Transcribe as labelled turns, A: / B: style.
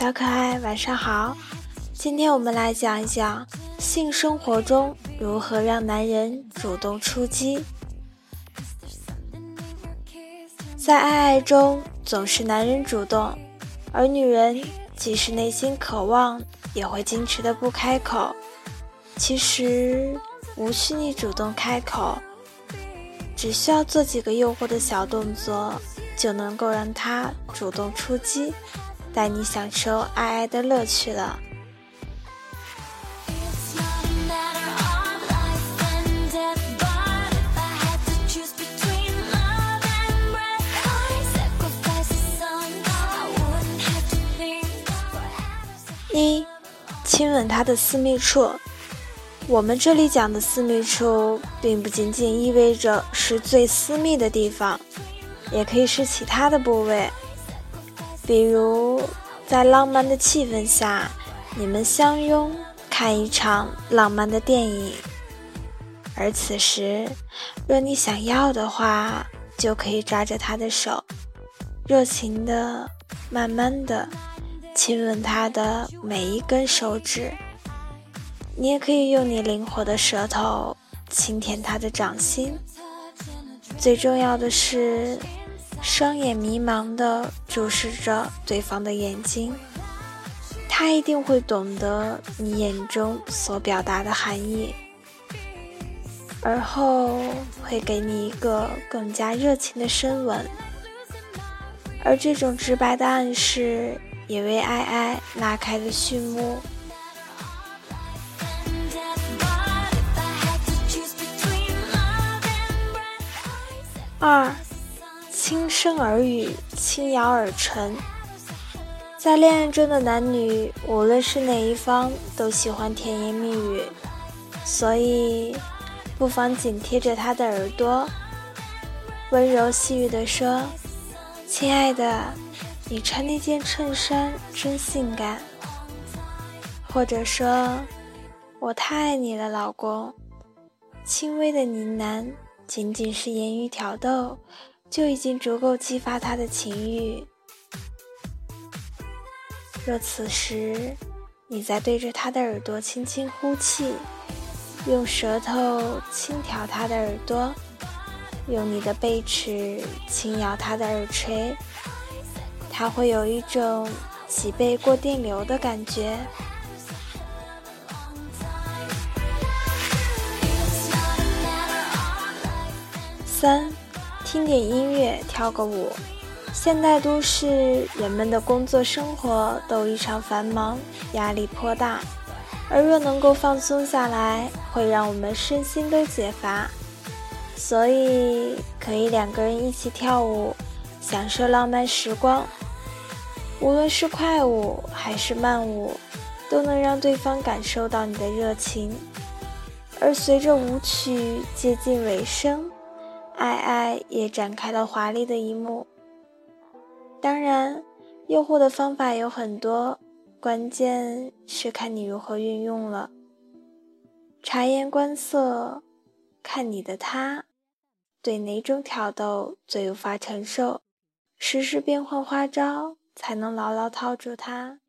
A: 小可爱，晚上好。今天我们来讲一讲性生活中如何让男人主动出击。在爱爱中，总是男人主动，而女人即使内心渴望，也会矜持的不开口。其实无需你主动开口，只需要做几个诱惑的小动作，就能够让他主动出击，带你享受爱爱的乐趣了。一，亲吻他的私密处。我们这里讲的私密处，并不仅仅意味着是最私密的地方，也可以是其他的部位。比如，在浪漫的气氛下，你们相拥看一场浪漫的电影，而此时，若你想要的话，就可以抓着他的手，热情的、慢慢的亲吻他的每一根手指。你也可以用你灵活的舌头轻舔他的掌心，最重要的是，双眼迷茫地注视着对方的眼睛，他一定会懂得你眼中所表达的含义，而后会给你一个更加热情的深吻，而这种直白的暗示也为爱爱拉开了序幕。二，轻声耳语，轻咬耳唇。在恋爱中的男女，无论是哪一方，都喜欢甜言蜜语，所以不妨紧贴着他的耳朵，温柔细语地说：“亲爱的，你穿那件衬衫真性感。”或者说：“我太爱你了，老公。”轻微的呢喃。仅仅是言语挑逗，就已经足够激发他的情欲。若此时你在对着他的耳朵轻轻呼气，用舌头轻挑他的耳朵，用你的背齿轻咬他的耳垂，他会有一种脊背过电流的感觉。三，听点音乐，跳个舞。现代都市人们的工作生活都异常繁忙，压力颇大，而若能够放松下来，会让我们身心都解乏。所以可以两个人一起跳舞，享受浪漫时光。无论是快舞还是慢舞，都能让对方感受到你的热情。而随着舞曲接近尾声。爱爱也展开了华丽的一幕。当然，诱惑的方法有很多，关键是看你如何运用了。察言观色，看你的他，对哪种挑逗最无法承受，时时变换花招，才能牢牢套住他。